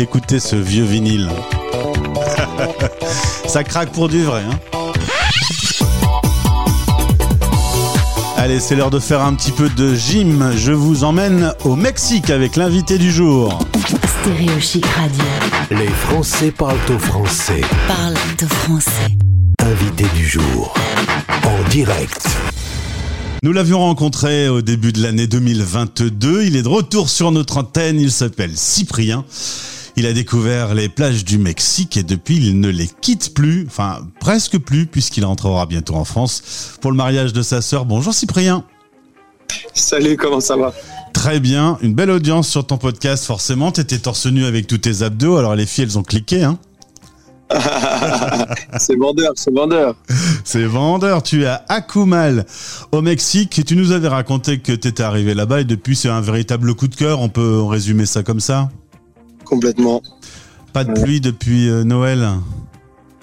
Écoutez ce vieux vinyle. Ça craque pour du vrai. Hein Allez, c'est l'heure de faire un petit peu de gym. Je vous emmène au Mexique avec l'invité du jour. Stéréo Chic Radio. Les Français parlent au français. Parle de français. Invité du jour. En direct. Nous l'avions rencontré au début de l'année 2022. Il est de retour sur notre antenne. Il s'appelle Cyprien. Il a découvert les plages du Mexique et depuis il ne les quitte plus, enfin presque plus puisqu'il rentrera bientôt en France pour le mariage de sa sœur. Bonjour Cyprien. Salut, comment ça va? Très bien, une belle audience sur ton podcast forcément. T'étais torse nu avec tous tes abdos, alors les filles elles ont cliqué hein. c'est vendeur, c'est vendeur. C'est vendeur. Tu es à Akumal, au Mexique. Et tu nous avais raconté que tu étais arrivé là-bas et depuis, c'est un véritable coup de cœur. On peut résumer ça comme ça? Complètement. Pas de pluie depuis euh, Noël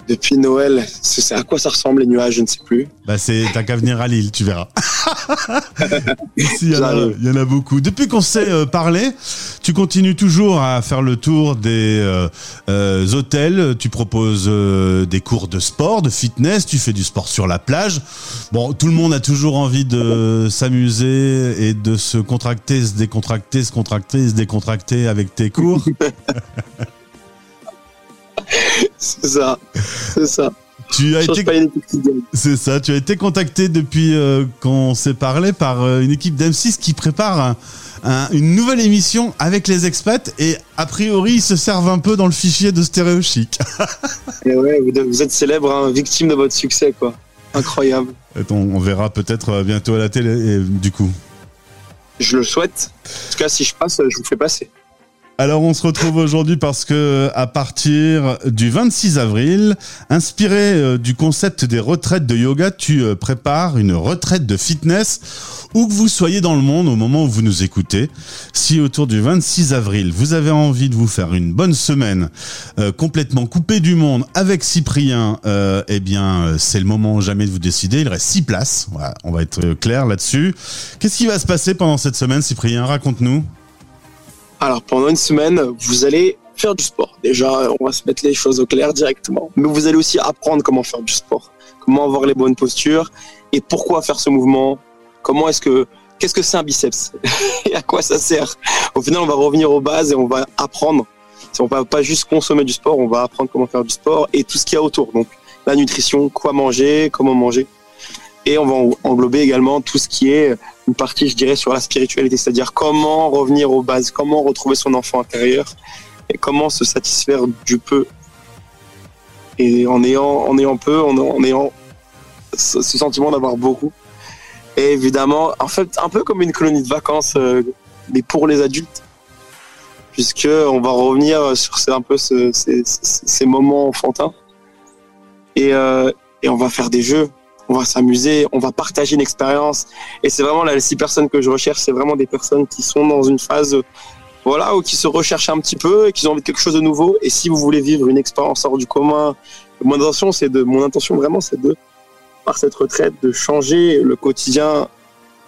depuis Noël. À quoi ça ressemble les nuages, je ne sais plus. Bah c'est t'as qu'à venir à Lille, tu verras. il, y en a, beaucoup. Depuis qu'on s'est euh, parlé, tu continues toujours à faire le tour des euh, euh, hôtels. Tu proposes des cours de sport, de fitness. Tu fais du sport sur la plage. Bon, tout le monde a toujours envie de s'amuser et de se contracter, se décontracter, se contracter, se décontracter avec tes cours. c'est ça, c'est ça. Tu as été, c'est ça. Tu as été contacté depuis euh, qu'on s'est parlé par euh, une équipe d'M6 qui prépare une nouvelle émission avec les expats et a priori ils se servent un peu dans le fichier de Stéréo Chic. et ouais, vous êtes célèbre, hein, victime de votre succès, quoi. Incroyable. on, on, verra peut-être euh, bientôt à la télé, du coup. Je le souhaite. En tout cas, si je passe, je vous fais passer. Alors on se retrouve aujourd'hui parce que à partir du 26 avril, inspiré euh, du concept des retraites de yoga, tu euh, prépares une retraite de fitness où que vous soyez dans le monde au moment où vous nous écoutez. Si autour du 26 avril, vous avez envie de vous faire une bonne semaine euh, complètement coupée du monde avec Cyprien, eh bien c'est le moment jamais de vous décider. Il reste six places. Voilà, on va être clair là-dessus. Qu'est-ce qui va se passer pendant cette semaine, Cyprien? Raconte-nous. Alors pendant une semaine, vous allez faire du sport. Déjà, on va se mettre les choses au clair directement. Mais vous allez aussi apprendre comment faire du sport, comment avoir les bonnes postures et pourquoi faire ce mouvement. Comment est-ce que qu'est-ce que c'est un biceps et à quoi ça sert Au final, on va revenir aux bases et on va apprendre. On va pas juste consommer du sport, on va apprendre comment faire du sport et tout ce qu'il y a autour. Donc la nutrition, quoi manger, comment manger. Et on va englober également tout ce qui est une partie, je dirais, sur la spiritualité, c'est-à-dire comment revenir aux bases, comment retrouver son enfant intérieur et comment se satisfaire du peu. Et en ayant, en ayant peu, en, ayant ce, sentiment d'avoir beaucoup. Et évidemment, en fait, un peu comme une colonie de vacances, euh, mais pour les adultes, puisque on va revenir sur ces, un peu moments enfantins. Et, euh, et on va faire des jeux, on va s'amuser, on va partager une expérience. Et c'est vraiment là, les six personnes que je recherche, c'est vraiment des personnes qui sont dans une phase, voilà, ou qui se recherchent un petit peu et qui ont envie de quelque chose de nouveau. Et si vous voulez vivre une expérience hors du commun, mon intention, c'est de, mon intention vraiment, c'est de, par cette retraite, de changer le quotidien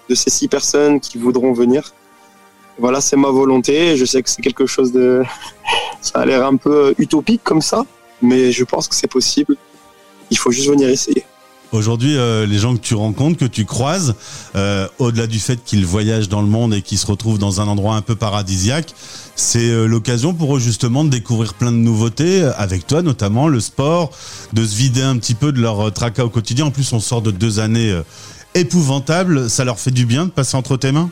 de ces six personnes qui voudront venir. Voilà, c'est ma volonté. Je sais que c'est quelque chose de, ça a l'air un peu utopique comme ça, mais je pense que c'est possible. Il faut juste venir essayer. Aujourd'hui, euh, les gens que tu rencontres, que tu croises, euh, au-delà du fait qu'ils voyagent dans le monde et qu'ils se retrouvent dans un endroit un peu paradisiaque, c'est euh, l'occasion pour eux justement de découvrir plein de nouveautés, avec toi notamment, le sport, de se vider un petit peu de leur tracas au quotidien. En plus, on sort de deux années épouvantables. Ça leur fait du bien de passer entre tes mains?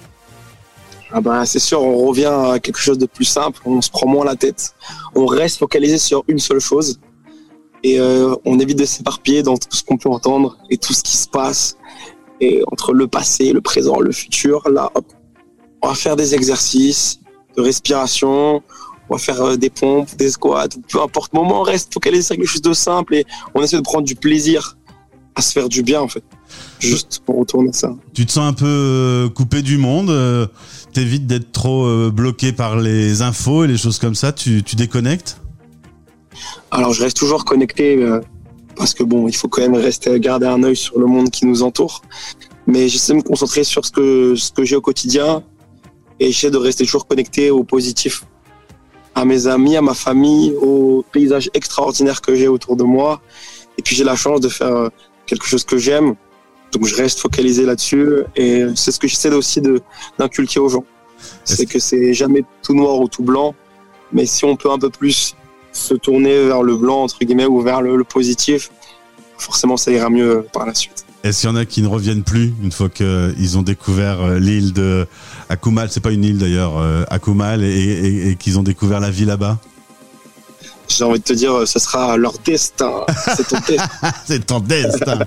Ah bah, c'est sûr, on revient à quelque chose de plus simple, on se prend moins la tête, on reste focalisé sur une seule chose, et euh, on évite de s'éparpiller dans tout ce qu'on peut entendre et tout ce qui se passe et entre le passé, le présent, le futur. Là, on va faire des exercices de respiration, on va faire euh, des pompes, des squats, peu importe. Moment, on reste focalisé sur quelque chose de simple et on essaie de prendre du plaisir à se faire du bien en fait. Juste pour retourner ça. Tu te sens un peu euh, coupé du monde, t'évites d'être trop bloqué par les infos et les choses comme ça, tu déconnectes? Alors je reste toujours connecté euh, parce que bon, il faut quand même rester garder un œil sur le monde qui nous entoure. Mais j'essaie de me concentrer sur ce que ce que j'ai au quotidien et j'essaie de rester toujours connecté au positif, à mes amis, à ma famille, aux paysages extraordinaires que j'ai autour de moi. Et puis j'ai la chance de faire euh, quelque chose que j'aime. Donc je reste focalisé là-dessus et c'est ce que j'essaie aussi de d'inculquer aux gens. C'est que c'est jamais tout noir ou tout blanc, mais si on peut un peu plus se tourner vers le blanc entre guillemets ou vers le, le positif, forcément ça ira mieux par la suite. Est-ce qu'il y en a qui ne reviennent plus une fois qu'ils ont découvert euh, l'île de Akumal C'est pas une île d'ailleurs, euh, Akumal, et, et- et qu'ils ont découvert la vie là-bas? J'ai envie de te dire, ce sera leur destin. C'est ton destin. C'est ton destin.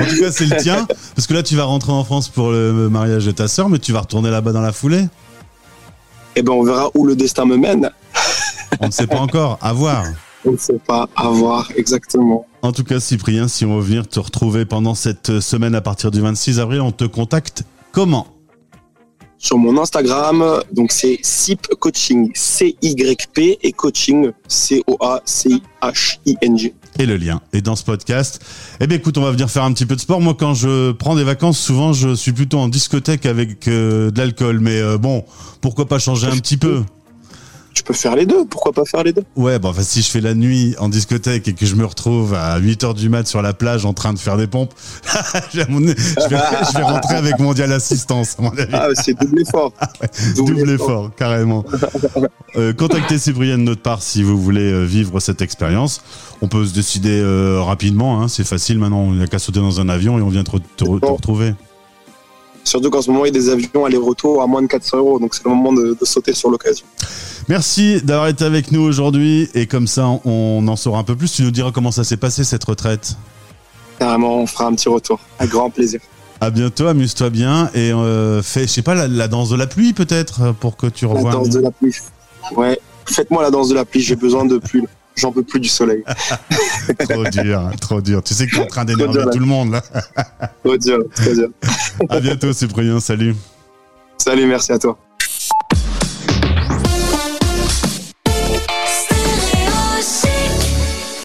En tout cas, c'est le tien. Parce que là, tu vas rentrer en France pour le mariage de ta sœur, mais tu vas retourner là-bas dans la foulée. Et ben on verra où le destin me mène. On ne sait pas encore. À voir. On ne sait pas, à voir exactement. En tout cas, Cyprien, si on veut venir te retrouver pendant cette semaine à partir du 26 avril, on te contacte comment? Sur mon Instagram, donc c'est SIP Coaching, C-Y-P et coaching, C-O-A-C-I-H-I-N-G. et le lien est dans ce podcast. Eh bien, écoute, on va venir faire un petit peu de sport. Moi, quand je prends des vacances, souvent, je suis plutôt en discothèque avec euh, de l'alcool. Mais euh, bon, pourquoi pas changer un petit peu? Tu peux faire les deux, pourquoi pas faire les deux? Ouais, bon, enfin, si je fais la nuit en discothèque et que je me retrouve à 8 heures du mat sur la plage en train de faire des pompes, je, vais, je vais rentrer avec mondial assistance, à mon avis. Ah, c'est double effort. Double effort, carrément. Euh, contactez Cyprien de notre part si vous voulez euh, vivre cette expérience. On peut se décider euh, rapidement, hein, c'est facile maintenant. On n'a qu'à sauter dans un avion et on vient te, re- te re- te Bon. retrouver. Surtout qu'en ce moment, il y a des avions aller-retour à moins de 400 euros, donc c'est le moment de, de sauter sur l'occasion. Merci d'avoir été avec nous aujourd'hui et comme ça on en saura un peu plus. Tu nous diras comment ça s'est passé cette retraite. Carrément, on fera un petit retour. Avec grand plaisir. À bientôt, amuse-toi bien et euh, fais, je sais pas, la, la danse de la pluie peut-être pour que tu La revoies. danse de la pluie. Ouais, faites-moi la danse de la pluie, j'ai besoin de pluie. J'en peux plus du soleil. Trop dur, hein, trop dur. Tu sais que tu es en train d'énerver tout le monde là. Trop dur, trop dur. À bientôt, Cyprien. Salut. Salut, merci à toi.